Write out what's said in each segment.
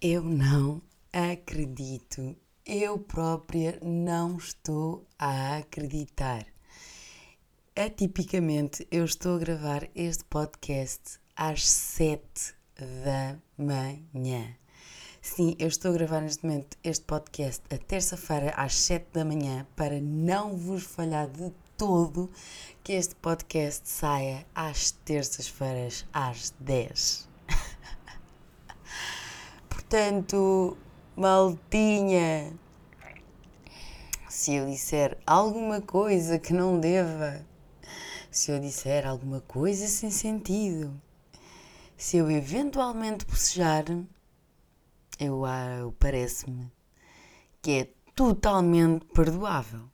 Eu não acredito. Eu própria não estou a acreditar. Atipicamente, eu estou a gravar este podcast às 7 da manhã. Sim, eu estou a gravar neste momento este podcast a terça-feira às 7 da manhã para não vos falhar de todo que este podcast saia às terças-feiras às 10. Portanto, maltinha, se eu disser alguma coisa que não deva, se eu disser alguma coisa sem sentido, se eu eventualmente bocejar, eu, eu parece-me que é totalmente perdoável.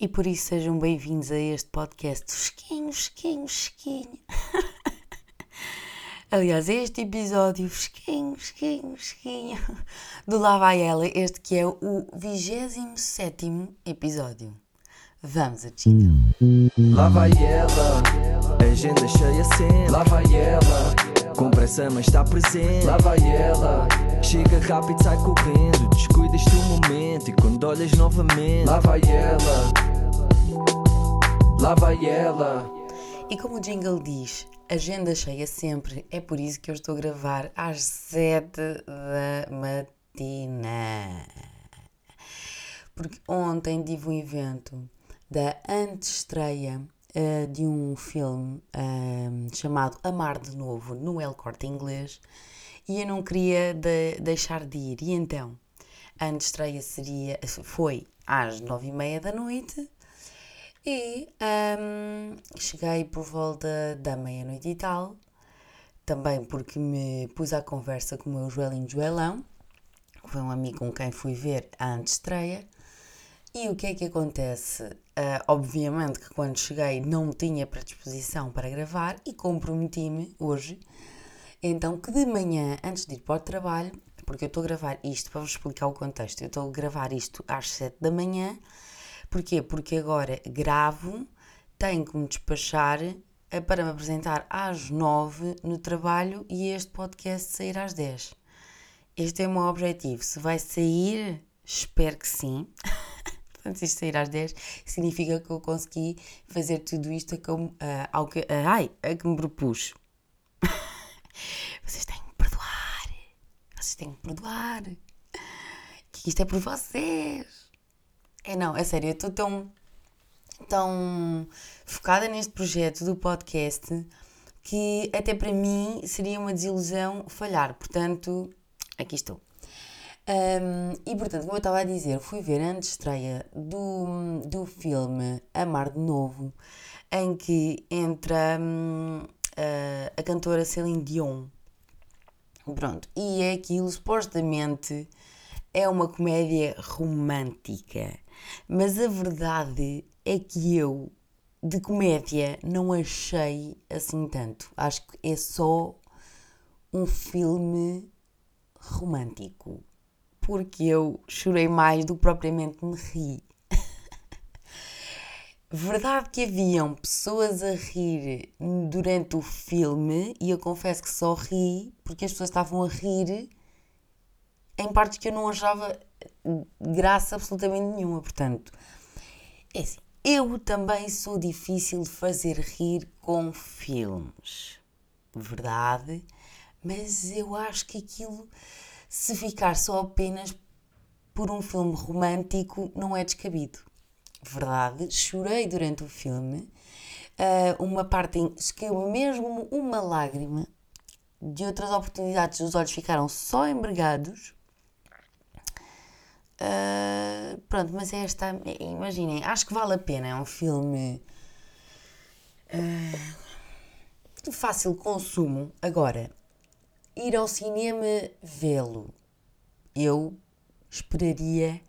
E por isso sejam bem-vindos a este podcast fresquinho, fresquinho, fresquinho. Aliás, este episódio fresquinho, fresquinho, fresquinho do Lá Vai Ela, este que é o 27 episódio. Vamos a China. Lá vai ela, agenda cheia sempre. Lá vai ela, com pressa mas está presente. Lá vai ela, chega rápido, sai correndo. Descuidas do momento e quando olhas novamente. Lá vai ela, lá vai ela. E como o jingle diz, agenda cheia sempre, é por isso que eu estou a gravar às 7 da matina. Porque ontem tive um evento da antestreia uh, de um filme uh, chamado Amar de Novo no El Corte Inglês e eu não queria de deixar de ir. E então, a antestreia seria, foi às nove e meia da noite e um, cheguei por volta da meia-noite e tal, também porque me pus à conversa com o meu Joelinho Joelão, que foi um amigo com quem fui ver a antestreia. E o que é que acontece? Uh, obviamente que quando cheguei não tinha predisposição para gravar e comprometi-me hoje, então que de manhã, antes de ir para o trabalho, porque eu estou a gravar isto, para vos explicar o contexto, eu estou a gravar isto às 7 da manhã, Porquê? Porque agora gravo, tenho que me despachar eh, para me apresentar às 9 no trabalho e este podcast sair às 10. Este é o meu objetivo. Se vai sair, espero que sim. Portanto, se isto sair às 10, significa que eu consegui fazer tudo isto como, uh, ao que, uh, ai, a que me propus. Vocês têm que perdoar. Vocês têm que perdoar. Que isto é por vocês. É não, é sério, eu estou tão, tão focada neste projeto do podcast que até para mim seria uma desilusão falhar. Portanto, aqui estou. Um, e portanto, como eu estava a dizer, fui ver a estreia do, do filme Amar de Novo, em que entra um, a, a cantora Celine Dion. Pronto, e é aquilo, supostamente, é uma comédia romântica. Mas a verdade é que eu, de comédia, não achei assim tanto. Acho que é só um filme romântico. Porque eu chorei mais do que propriamente me ri. Verdade que haviam pessoas a rir durante o filme e eu confesso que só ri porque as pessoas estavam a rir em partes que eu não achava graça absolutamente nenhuma. Portanto, é assim, eu também sou difícil de fazer rir com filmes, verdade? Mas eu acho que aquilo, se ficar só apenas por um filme romântico, não é descabido. Verdade? Chorei durante o filme. Uh, uma parte em que mesmo uma lágrima. De outras oportunidades, os olhos ficaram só embregados Uh, pronto, mas é esta. Imaginem, acho que vale a pena. É um filme uh, de fácil consumo. Agora, ir ao cinema vê-lo, eu esperaria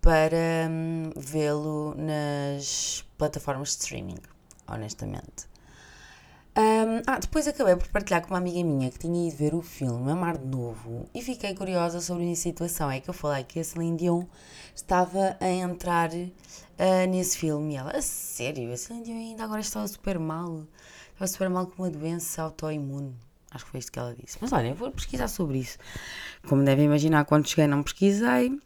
para um, vê-lo nas plataformas de streaming, honestamente. Um, ah, depois acabei por partilhar com uma amiga minha que tinha ido ver o filme Amar de Novo e fiquei curiosa sobre a situação. É que eu falei que a Celine Dion estava a entrar uh, nesse filme e ela, a sério, a Celine Dion ainda agora estava super mal, estava super mal com uma doença autoimune. Acho que foi isto que ela disse. Mas olha, vou pesquisar sobre isso. Como devem imaginar, quando cheguei não pesquisei.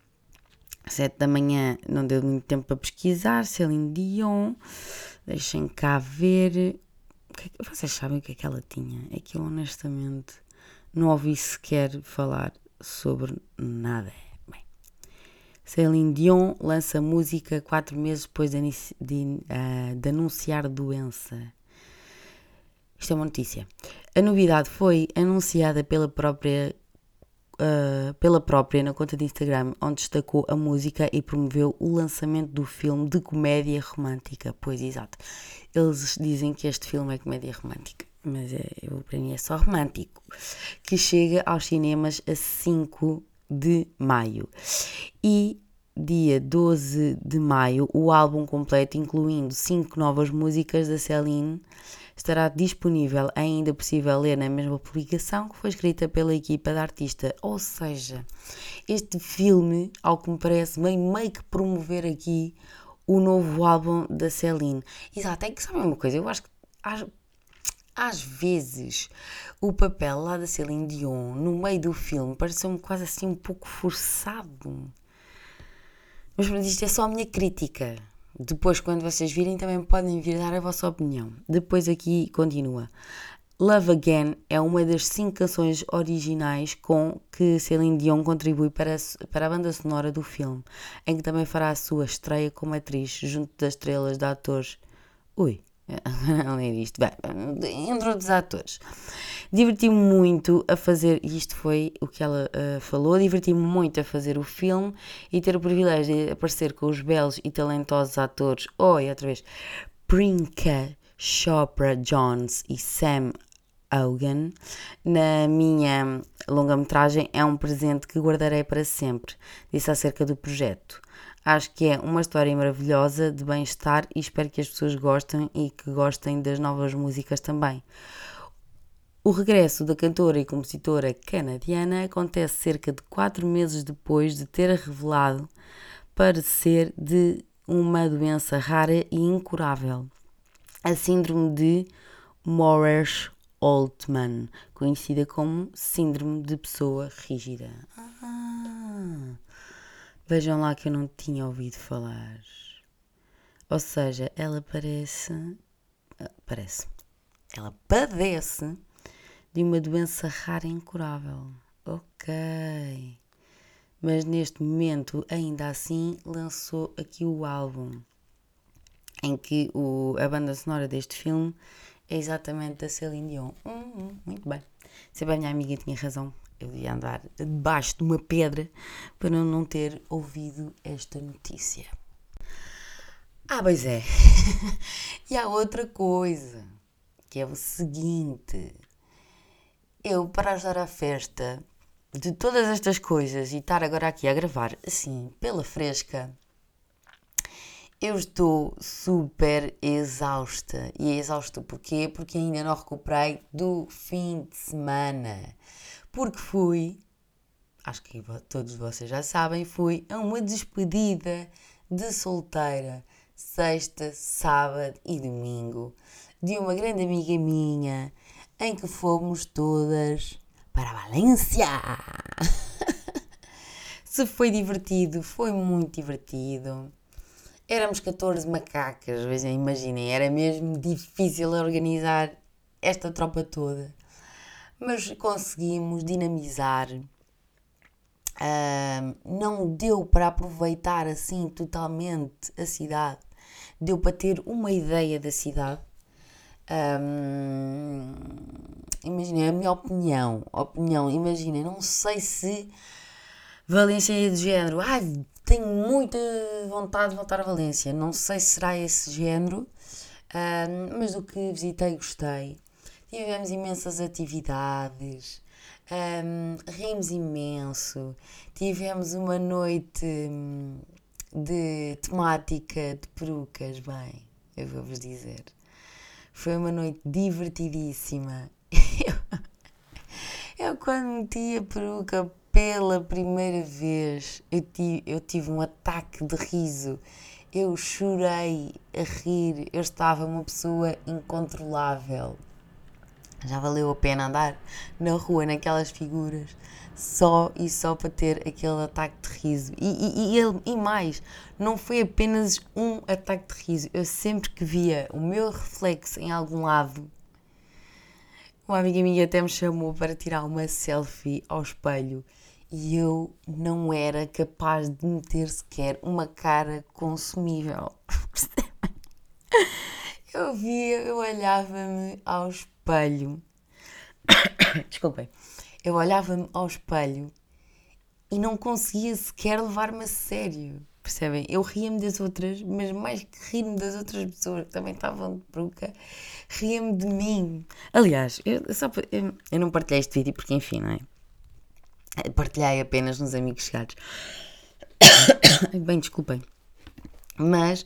Sete da manhã não deu muito tempo para pesquisar. Celine Dion. Deixem cá ver. É vocês sabem o que é que ela tinha? É que eu honestamente não ouvi sequer falar sobre nada. Bem, Celine Dion lança música quatro meses depois de, de, uh, de anunciar doença. Isto é uma notícia. A novidade foi anunciada pela própria Uh, pela própria na conta de Instagram, onde destacou a música e promoveu o lançamento do filme de comédia romântica. Pois, exato. Eles dizem que este filme é comédia romântica, mas é, eu, para mim é só romântico. Que chega aos cinemas a 5 de maio. E dia 12 de maio, o álbum completo, incluindo 5 novas músicas da Celine estará disponível, ainda possível ler na mesma publicação que foi escrita pela equipa da artista. Ou seja, este filme, ao que me parece, vem meio que promover aqui o novo álbum da Celine. Exato, é que sabem uma coisa, eu acho que às, às vezes o papel lá da Celine Dion no meio do filme pareceu-me quase assim um pouco forçado. Mas isto é só a minha crítica. Depois, quando vocês virem, também podem vir dar a vossa opinião. Depois aqui continua. Love Again é uma das cinco canções originais com que Celine Dion contribui para a, para a banda sonora do filme, em que também fará a sua estreia como atriz junto das estrelas de atores. Ui, não é isto. Bem, entre outros atores. Diverti-me muito a fazer, e isto foi o que ela uh, falou, diverti-me muito a fazer o filme e ter o privilégio de aparecer com os belos e talentosos atores, oi, outra vez, Prinka Chopra Jones e Sam Hogan na minha longa-metragem é um presente que guardarei para sempre, disse acerca do projeto. Acho que é uma história maravilhosa de bem-estar e espero que as pessoas gostem e que gostem das novas músicas também. O regresso da cantora e compositora canadiana acontece cerca de quatro meses depois de ter revelado parecer de uma doença rara e incurável, a síndrome de Moores-Altman, conhecida como síndrome de pessoa rígida. Ah. Vejam lá que eu não tinha ouvido falar. Ou seja, ela parece. Ah, parece. Ela padece de uma doença rara e incurável. Ok. Mas neste momento, ainda assim, lançou aqui o álbum em que o, a banda sonora deste filme é exatamente da Celine Dion. Hum, hum, muito bem. Sempre a minha amiga tinha razão eu devia andar debaixo de uma pedra para não ter ouvido esta notícia. Ah, pois é. e há outra coisa, que é o seguinte. Eu, para ajudar a festa de todas estas coisas e estar agora aqui a gravar assim, pela fresca, eu estou super exausta. E é exausta porquê? Porque ainda não recuperei do fim de semana porque fui, acho que todos vocês já sabem, fui a uma despedida de solteira, sexta, sábado e domingo, de uma grande amiga minha, em que fomos todas para Valência. Se foi divertido, foi muito divertido. Éramos 14 macacas, imaginem, era mesmo difícil organizar esta tropa toda mas conseguimos dinamizar. Uh, não deu para aproveitar assim totalmente a cidade, deu para ter uma ideia da cidade. Um, imaginem, a minha opinião, opinião, imaginem, não sei se Valência é de género, ai, tenho muita vontade de voltar a Valência, não sei se será esse género, mas do que visitei gostei. Tivemos imensas atividades, um, rimos imenso, tivemos uma noite hum, de temática de perucas, bem, eu vou-vos dizer. Foi uma noite divertidíssima. Eu, eu quando meti a peruca pela primeira vez, eu tive, eu tive um ataque de riso. Eu chorei a rir, eu estava uma pessoa incontrolável. Já valeu a pena andar na rua naquelas figuras só e só para ter aquele ataque de riso. E, e, e, e mais, não foi apenas um ataque de riso. Eu sempre que via o meu reflexo em algum lado, uma amiga minha até me chamou para tirar uma selfie ao espelho e eu não era capaz de meter sequer uma cara consumível. eu via, eu olhava-me ao espelho. Desculpem. Eu olhava-me ao espelho e não conseguia sequer levar-me a sério. Percebem? Eu ria-me das outras, mas mais que rir-me das outras pessoas que também estavam de peruca, ria-me de mim. Aliás, eu, só, eu, eu não partilhei este vídeo porque, enfim, não é? Partilhei apenas nos amigos chegados. Bem, desculpem. Mas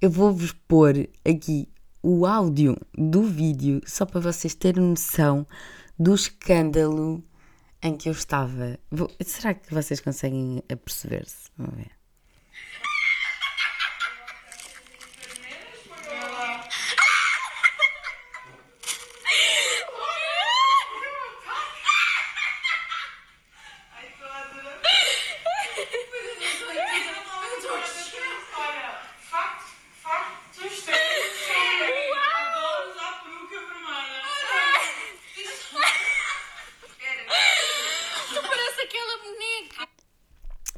eu vou-vos pôr aqui o áudio do vídeo só para vocês terem noção do escândalo em que eu estava. Vou, será que vocês conseguem aperceber-se? Vamos ver.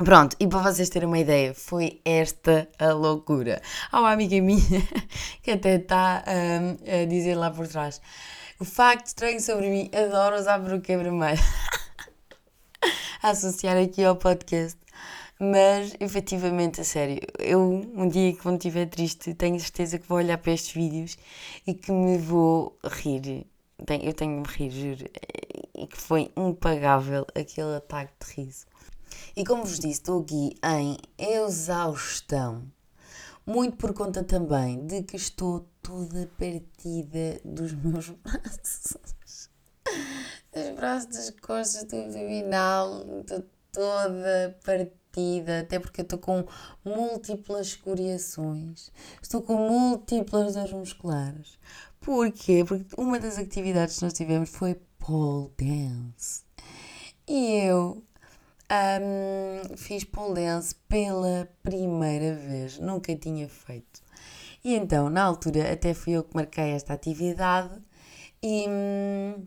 Pronto, e para vocês terem uma ideia, foi esta a loucura. Há uma amiga minha que até está um, a dizer lá por trás: o facto estranho sobre mim, adoro usar peruca vermelha. associar aqui ao podcast. Mas, efetivamente, a sério, eu um dia quando estiver triste, tenho certeza que vou olhar para estes vídeos e que me vou rir. Eu tenho de me rir, juro. E que foi impagável aquele ataque de riso. E como vos disse, estou aqui em exaustão. Muito por conta também de que estou toda partida dos meus braços. Dos braços, das costas, do abdominal. Estou toda partida. Até porque eu estou com múltiplas escoriações. Estou com múltiplas dores musculares. Porquê? Porque uma das atividades que nós tivemos foi pole dance. E eu um, fiz dance pela primeira vez, nunca tinha feito. E então, na altura, até fui eu que marquei esta atividade e hum,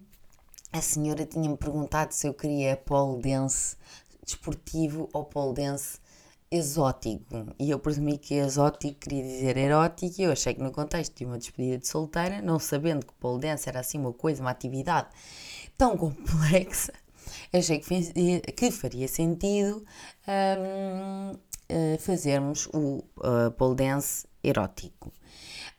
a senhora tinha-me perguntado se eu queria pole dance desportivo ou pole dance exótico. E eu presumi que exótico queria dizer erótico e eu achei que no contexto de uma despedida de solteira, não sabendo que pole dance era assim uma coisa, uma atividade tão complexa, achei que, que faria sentido um, eh, fazermos o uh, pole dance erótico.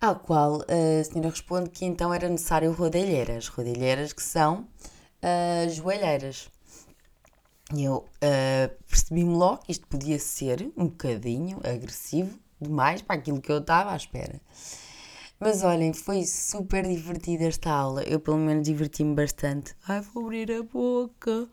Ao qual a senhora responde que então era necessário rodilheiras, rodilheiras que são uh, joelheiras. Eu uh, percebi-me logo que isto podia ser um bocadinho agressivo demais para aquilo que eu estava à espera. Mas olhem, foi super divertida esta aula. Eu, pelo menos, diverti-me bastante. Ai, vou abrir a boca.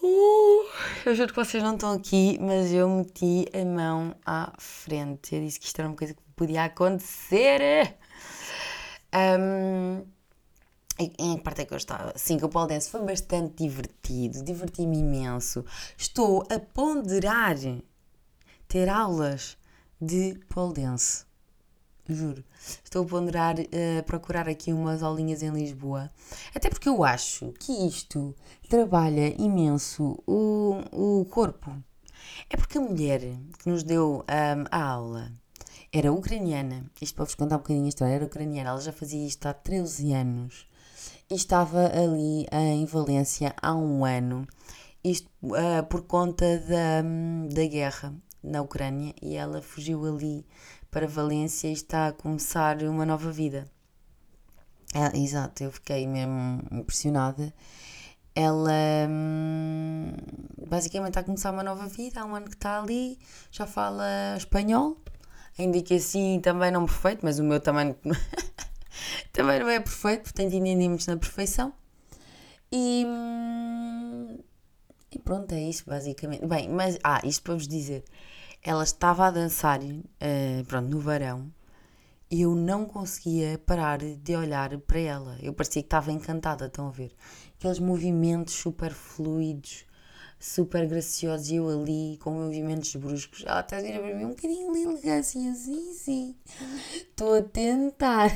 Uh, eu juro que vocês não estão aqui, mas eu meti a mão à frente. Eu disse que isto era uma coisa que podia acontecer. Um, em parte é que eu estava? Sim, que o pole dance foi bastante divertido, diverti-me imenso. Estou a ponderar ter aulas de pole dance juro. Estou a ponderar uh, procurar aqui umas aulinhas em Lisboa. Até porque eu acho que isto trabalha imenso o, o corpo. É porque a mulher que nos deu um, a aula era ucraniana. Isto para vos contar um bocadinho a história. Era ucraniana. Ela já fazia isto há 13 anos. E estava ali em Valência há um ano. Isto uh, por conta da, da guerra na Ucrânia. E ela fugiu ali para Valência e está a começar uma nova vida. É, exato, eu fiquei mesmo impressionada. Ela hum, basicamente está a começar uma nova vida, há um ano que está ali, já fala espanhol, ainda que assim também não perfeito, mas o meu também, também não é perfeito, portanto entendemos na perfeição. E, hum, e pronto, é isso basicamente. Bem, mas ah, isto para vos dizer, ela estava a dançar uh, pronto, no verão e eu não conseguia parar de olhar para ela. Eu parecia que estava encantada, estão a ver? Aqueles movimentos super fluidos, super graciosos, e eu ali com movimentos bruscos. Ela está a dizer para mim um bocadinho de elegância, assim, sim. Estou a tentar.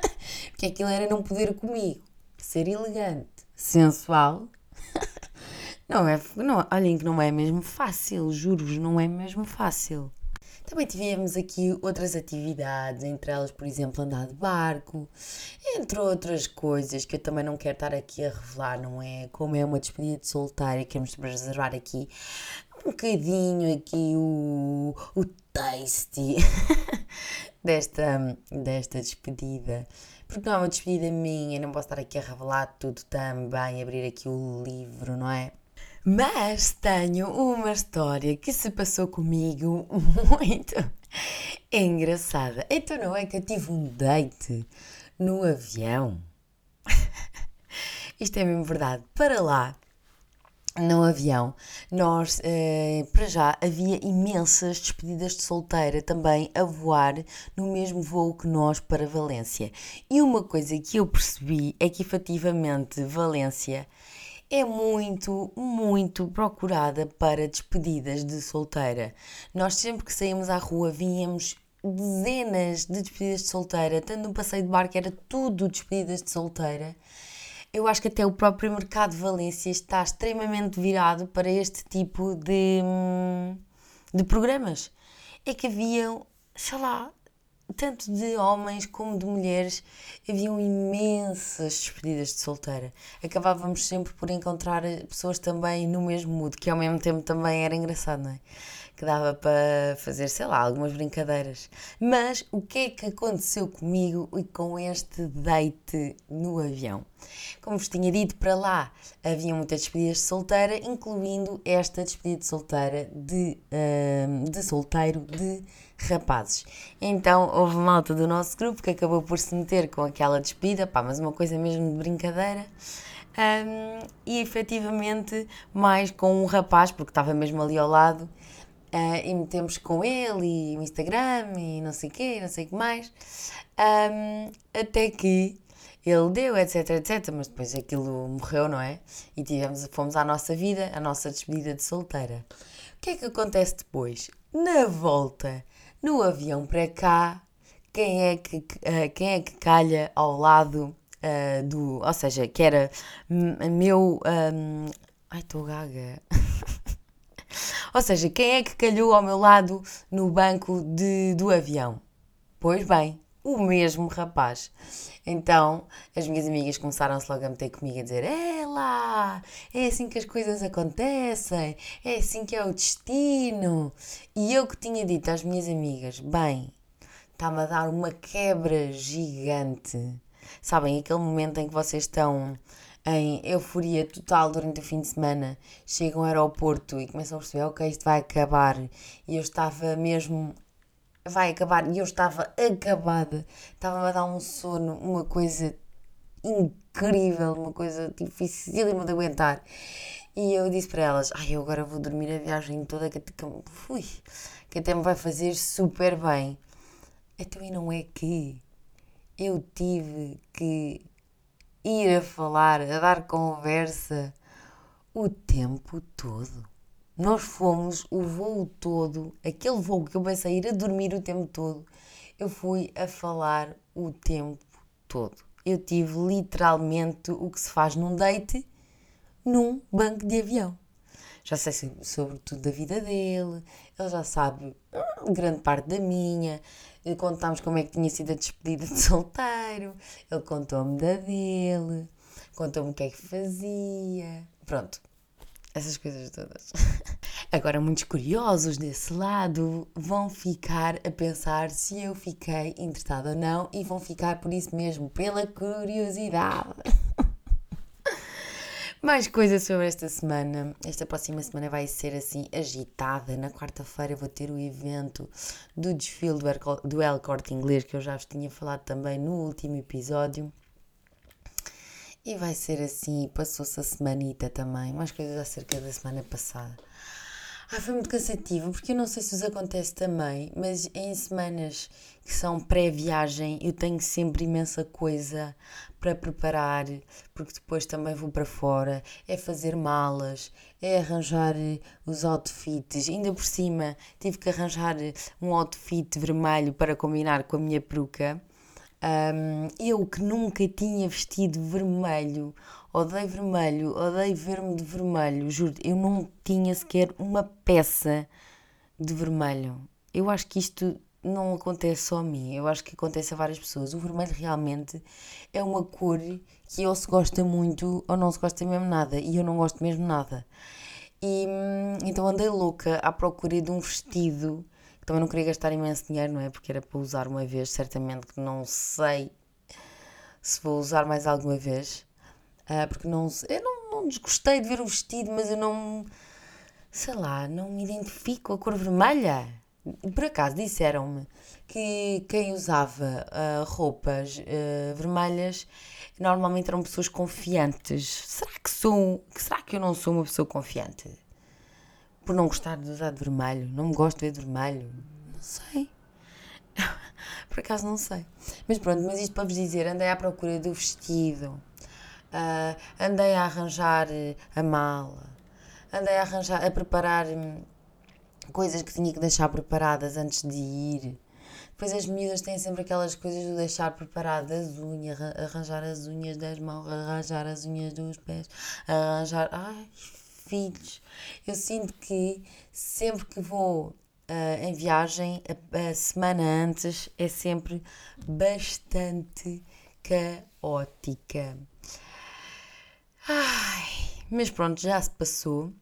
Porque aquilo era não poder comigo. Ser elegante, sensual. Não é, não, olhem que não é mesmo fácil, juro-vos, não é mesmo fácil. Também tivemos aqui outras atividades, entre elas, por exemplo, andar de barco, entre outras coisas que eu também não quero estar aqui a revelar, não é? Como é uma despedida de solteiro, queremos preservar aqui um bocadinho aqui o, o tasty desta, desta despedida. Porque não é uma despedida minha, não posso estar aqui a revelar tudo também, abrir aqui o livro, não é? Mas tenho uma história que se passou comigo muito engraçada. Então não é que eu tive um date no avião. Isto é mesmo verdade. Para lá, no avião, nós, eh, para já, havia imensas despedidas de solteira também a voar no mesmo voo que nós para Valência. E uma coisa que eu percebi é que efetivamente Valência é muito, muito procurada para despedidas de solteira. Nós sempre que saímos à rua víamos dezenas de despedidas de solteira, tanto no passeio de barco era tudo despedidas de solteira. Eu acho que até o próprio mercado de Valência está extremamente virado para este tipo de, de programas. É que haviam, sei lá, tanto de homens como de mulheres, haviam imensas despedidas de solteira. Acabávamos sempre por encontrar pessoas também no mesmo mood, que ao mesmo tempo também era engraçado, não é? Que dava para fazer, sei lá, algumas brincadeiras. Mas o que é que aconteceu comigo e com este date no avião? Como vos tinha dito, para lá havia muitas despedidas de solteira, incluindo esta despedida de solteira de, uh, de solteiro de rapazes. Então houve malta do nosso grupo que acabou por se meter com aquela despedida, pá, mas uma coisa mesmo de brincadeira. Um, e efetivamente mais com um rapaz, porque estava mesmo ali ao lado, uh, e metemos com ele e o Instagram e não sei o quê, não sei o que mais, um, até que ele deu, etc, etc, mas depois aquilo morreu, não é? E tivemos, fomos à nossa vida, a nossa despedida de solteira. O que é que acontece depois? Na volta, no avião para cá, quem é que, uh, quem é que calha ao lado uh, do. Ou seja, que era meu. Um, ai, estou gaga. ou seja, quem é que calhou ao meu lado no banco de, do avião? Pois bem, o mesmo rapaz. Então as minhas amigas começaram-se logo a meter comigo a dizer: É lá, é assim que as coisas acontecem, é assim que é o destino. E eu que tinha dito às minhas amigas: Bem, está-me a dar uma quebra gigante. Sabem, aquele momento em que vocês estão em euforia total durante o fim de semana, chegam ao aeroporto e começam a perceber: Ok, isto vai acabar. E eu estava mesmo vai acabar. E eu estava acabada, estava a dar um sono, uma coisa incrível, uma coisa dificílima de aguentar. E eu disse para elas: Ai, eu agora vou dormir a viagem toda, que, que, que até me vai fazer super bem. Então, e não é que eu tive que ir a falar, a dar conversa o tempo todo. Nós fomos o voo todo, aquele voo que eu pensei ir a dormir o tempo todo, eu fui a falar o tempo todo. Eu tive literalmente o que se faz num date num banco de avião. Já sei sobre tudo da vida dele, ele já sabe hum, grande parte da minha. Contámos como é que tinha sido a despedida de solteiro, ele contou-me da dele, contou-me o que é que fazia. Pronto, essas coisas todas. Agora, muitos curiosos desse lado vão ficar a pensar se eu fiquei interessada ou não e vão ficar por isso mesmo, pela curiosidade. Mais coisas sobre esta semana. Esta próxima semana vai ser assim agitada. Na quarta-feira vou ter o evento do desfile do El Corte Inglês, que eu já vos tinha falado também no último episódio. E vai ser assim, passou-se a semanita também, mais coisas acerca da semana passada. Ah, foi muito cansativo, porque eu não sei se vos acontece também, mas em semanas que são pré-viagem eu tenho sempre imensa coisa para preparar, porque depois também vou para fora, é fazer malas, é arranjar os outfits, ainda por cima tive que arranjar um outfit vermelho para combinar com a minha peruca. Um, eu que nunca tinha vestido vermelho odeio vermelho, odeio ver-me de vermelho, juro, eu não tinha sequer uma peça de vermelho. Eu acho que isto não acontece só a mim, eu acho que acontece a várias pessoas. O vermelho realmente é uma cor que ou se gosta muito ou não se gosta mesmo nada, e eu não gosto mesmo nada. E hum, então andei louca à procura de um vestido, que também não queria gastar imenso dinheiro, não é? Porque era para usar uma vez, certamente que não sei se vou usar mais alguma vez. Uh, porque não, eu não, não desgostei de ver o vestido, mas eu não, sei lá, não me identifico a cor vermelha. Por acaso disseram-me que quem usava uh, roupas uh, vermelhas normalmente eram pessoas confiantes. Será que sou? Será que eu não sou uma pessoa confiante? Por não gostar de usar de vermelho? Não me gosto de ver de vermelho? Não sei. Por acaso não sei. Mas pronto, mas isto para vos dizer, andei à procura do vestido Uh, andei a arranjar eh, a mala, andei a arranjar, a preparar hum, coisas que tinha que deixar preparadas antes de ir. Depois as miúdas têm sempre aquelas coisas de deixar preparadas as unhas, arranjar as unhas das mãos, arranjar as unhas dos pés, arranjar. Ai, filhos! Eu sinto que sempre que vou uh, em viagem, a, a semana antes é sempre bastante caótica. Ai, mas pronto, já se passou.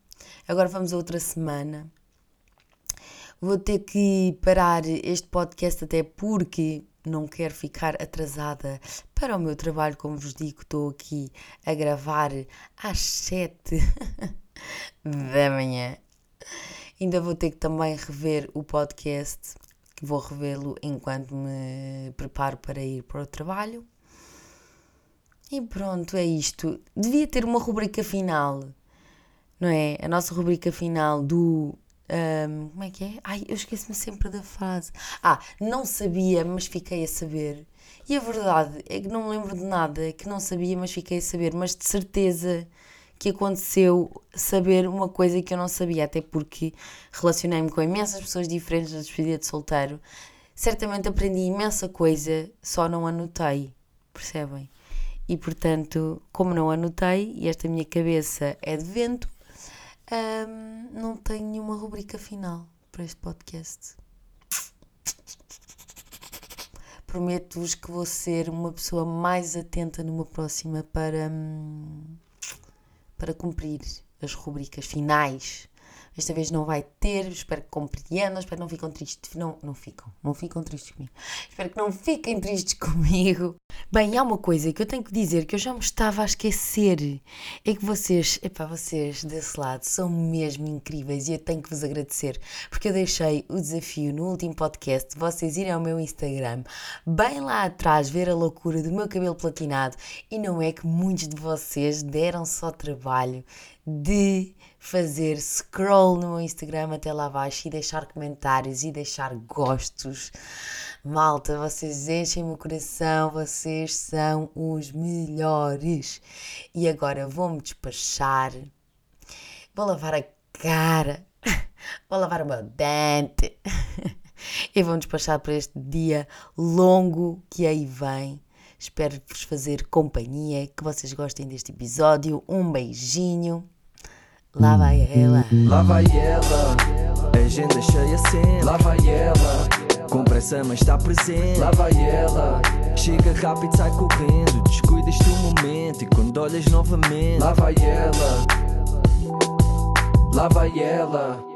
Agora vamos a outra semana. Vou ter que parar este podcast até porque não quero ficar atrasada para o meu trabalho. Como vos digo, estou aqui a gravar às 7 da manhã. Ainda vou ter que também rever o podcast, vou revê-lo enquanto me preparo para ir para o trabalho. E pronto, é isto. Devia ter uma rubrica final, não é? A nossa rubrica final do. Um, como é que é? Ai, eu esqueço-me sempre da frase. Ah, não sabia, mas fiquei a saber. E a verdade é que não me lembro de nada, que não sabia, mas fiquei a saber. Mas de certeza que aconteceu saber uma coisa que eu não sabia, até porque relacionei-me com imensas pessoas diferentes na despedida de solteiro. Certamente aprendi imensa coisa, só não anotei, percebem? E portanto, como não anotei e esta minha cabeça é de vento, um, não tenho nenhuma rubrica final para este podcast. Prometo-vos que vou ser uma pessoa mais atenta numa próxima para, hum, para cumprir as rubricas finais esta vez não vai ter, espero que compreendam, espero que não ficam tristes, não, não ficam, não ficam tristes comigo, espero que não fiquem tristes comigo. Bem, há uma coisa que eu tenho que dizer que eu já me estava a esquecer, é que vocês, epá, vocês desse lado são mesmo incríveis e eu tenho que vos agradecer, porque eu deixei o desafio no último podcast de vocês irem ao meu Instagram, bem lá atrás, ver a loucura do meu cabelo platinado e não é que muitos de vocês deram só trabalho de fazer scroll no meu Instagram até lá abaixo e deixar comentários e deixar gostos. Malta, vocês enchem o coração, vocês são os melhores. E agora vou-me despachar, vou lavar a cara, vou lavar o meu dente e vou-me despachar para este dia longo que aí vem. Espero vos fazer companhia, que vocês gostem deste episódio. Um beijinho. Lá vai ela. Lá vai ela. Agenda cheia sempre. Lá vai ela. Com pressa, mas está presente. Lá vai ela. Chega rápido, sai correndo. Descuidas do momento. E quando olhas novamente. Lá vai ela. Lá vai ela.